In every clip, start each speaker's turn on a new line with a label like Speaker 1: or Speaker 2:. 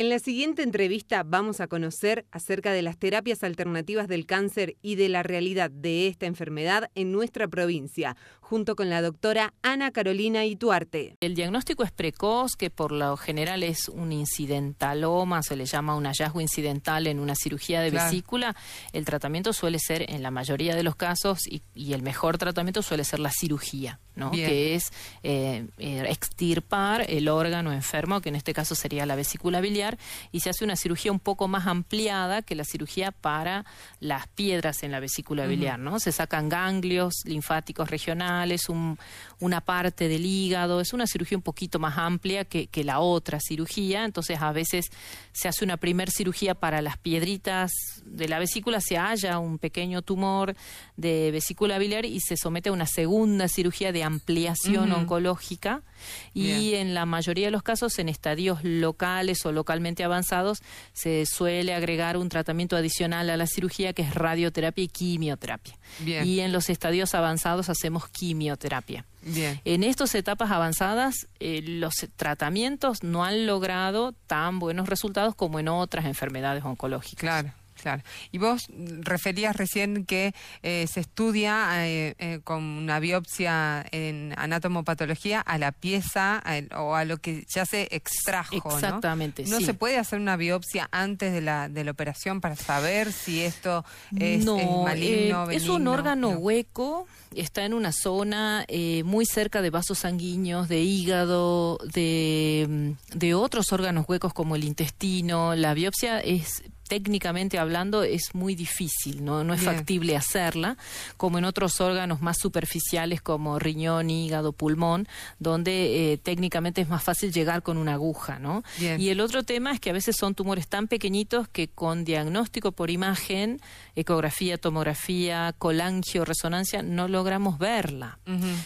Speaker 1: En la siguiente entrevista vamos a conocer acerca de las terapias alternativas del cáncer y de la realidad de esta enfermedad en nuestra provincia, junto con la doctora Ana Carolina Ituarte.
Speaker 2: El diagnóstico es precoz, que por lo general es un incidentaloma, se le llama un hallazgo incidental en una cirugía de vesícula. El tratamiento suele ser, en la mayoría de los casos, y, el mejor tratamiento suele ser la cirugía, ¿no? que es eh, eh, extirpar el órgano enfermo, que en este caso sería la vesícula biliar y se hace una cirugía un poco más ampliada que la cirugía para las piedras en la vesícula biliar, ¿no? Se sacan ganglios linfáticos regionales, una parte del hígado, es una cirugía un poquito más amplia que, la otra cirugía, entonces a veces se hace una primer cirugía para las piedritas de la vesícula, se halla un pequeño tumor de vesícula biliar y se somete a una segunda cirugía de ampliación oncológica y en la mayoría de los casos en estadios locales o locales avanzados, se suele agregar un tratamiento adicional a la cirugía que es radioterapia y quimioterapia. Y en los estadios avanzados hacemos quimioterapia. En estas etapas avanzadas, eh, los tratamientos no han logrado tan buenos resultados como en otras enfermedades oncológicas.
Speaker 1: Claro. Claro. Y vos referías recién que eh, se estudia eh, eh, con una biopsia en anatomopatología a la pieza o a lo que ya se extrajo.
Speaker 2: Exactamente.
Speaker 1: ¿No, ¿No se puede hacer una biopsia antes de la, de la operación para saber si esto es, no, maligno?
Speaker 2: es un órgano hueco, está en una zona muy cerca de vasos sanguíneos, de hígado, de, de otros órganos huecos como el intestino. La biopsia es técnicamente hablando es muy difícil, no, no es factible hacerla, como en otros órganos más superficiales como riñón, hígado, pulmón, donde eh, técnicamente es más fácil llegar con una aguja, ¿no? Y el otro tema es que a veces son tumores tan pequeñitos que con diagnóstico por imagen, ecografía, tomografía, colangio, resonancia, no logramos verla.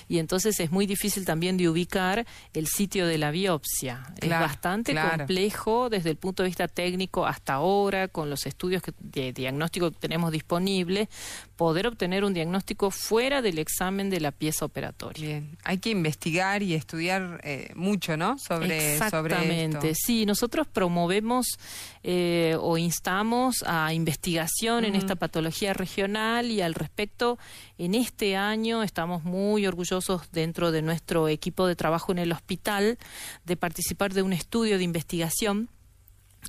Speaker 2: Y entonces es muy difícil también de ubicar el sitio de la biopsia. es bastante complejo desde el punto de vista técnico hasta ahora, con los estudios de diagnóstico que tenemos disponibles, poder obtener un diagnóstico fuera del examen de la pieza operatoria.
Speaker 1: Bien, hay que investigar y estudiar eh, mucho, ¿no?
Speaker 2: Sobre, Exactamente, sí, nosotros promovemos eh, o instamos a investigación en esta patología regional y al respecto, en este año estamos muy orgullosos dentro de nuestro equipo de trabajo en el hospital de participar de un estudio de investigación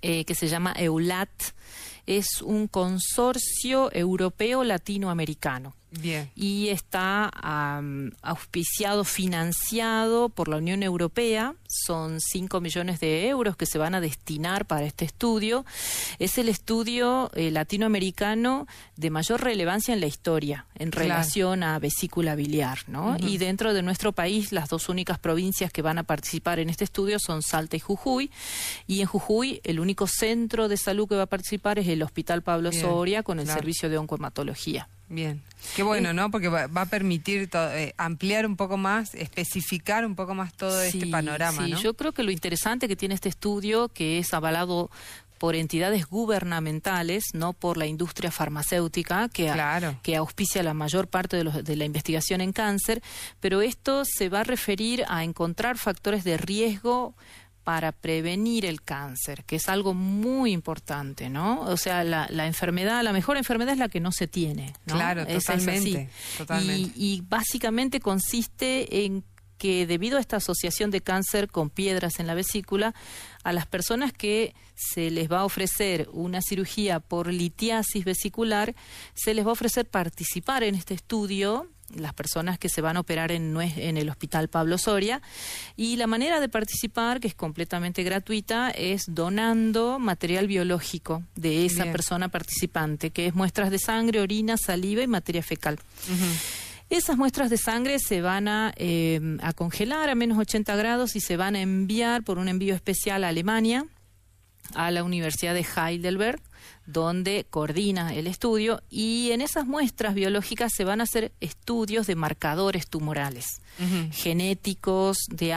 Speaker 2: eh, que se llama EULAT, es un consorcio europeo latinoamericano. Y está auspiciado, financiado por la Unión Europea. Son 5 millones de euros que se van a destinar para este estudio. Es el estudio eh, latinoamericano de mayor relevancia en la historia en relación a vesícula biliar. ¿no? Y dentro de nuestro país, las dos únicas provincias que van a participar en este estudio son Salta y Jujuy. Y en Jujuy, el único centro de salud que va a participar es el Hospital Pablo Soria con el servicio de oncohematología.
Speaker 1: Bien, qué bueno, ¿no? Porque va, a permitir eh, ampliar un poco más, especificar un poco más todo este panorama.
Speaker 2: Sí, yo creo que lo interesante que tiene este estudio, que es avalado por entidades gubernamentales, no por la industria farmacéutica que, que auspicia la mayor parte de, de, la investigación en cáncer, pero esto se va a referir a encontrar factores de riesgo para prevenir el cáncer, que es algo muy importante, ¿no? O sea, la, enfermedad, la mejor enfermedad es la que no se tiene, ¿no?
Speaker 1: Claro, totalmente.
Speaker 2: Y, y básicamente consiste en que debido a esta asociación de cáncer con piedras en la vesícula, a las personas que se les va a ofrecer una cirugía por litiasis vesicular, se les va a ofrecer participar en este estudio las personas que se van a operar en, en el Hospital Pablo Soria. Y la manera de participar, que es completamente gratuita, es donando material biológico de esa persona participante, que es muestras de sangre, orina, saliva y materia fecal. Esas muestras de sangre se van a, eh, a congelar a menos 80 grados y se van a enviar por un envío especial a Alemania a la Universidad de Heidelberg, donde coordina el estudio, y en esas muestras biológicas se van a hacer estudios de marcadores tumorales, genéticos, de,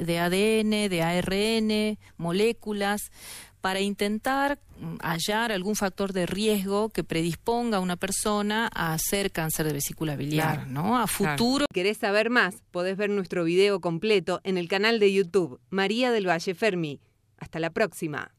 Speaker 2: de ADN, de ARN, moléculas, para intentar mm, hallar algún factor de riesgo que predisponga a una persona a hacer cáncer de vesícula biliar, ¿no? A futuro.
Speaker 1: Si ¿Querés saber más? Podés ver nuestro video completo en el canal de YouTube María del Valle Fermi. Hasta la próxima.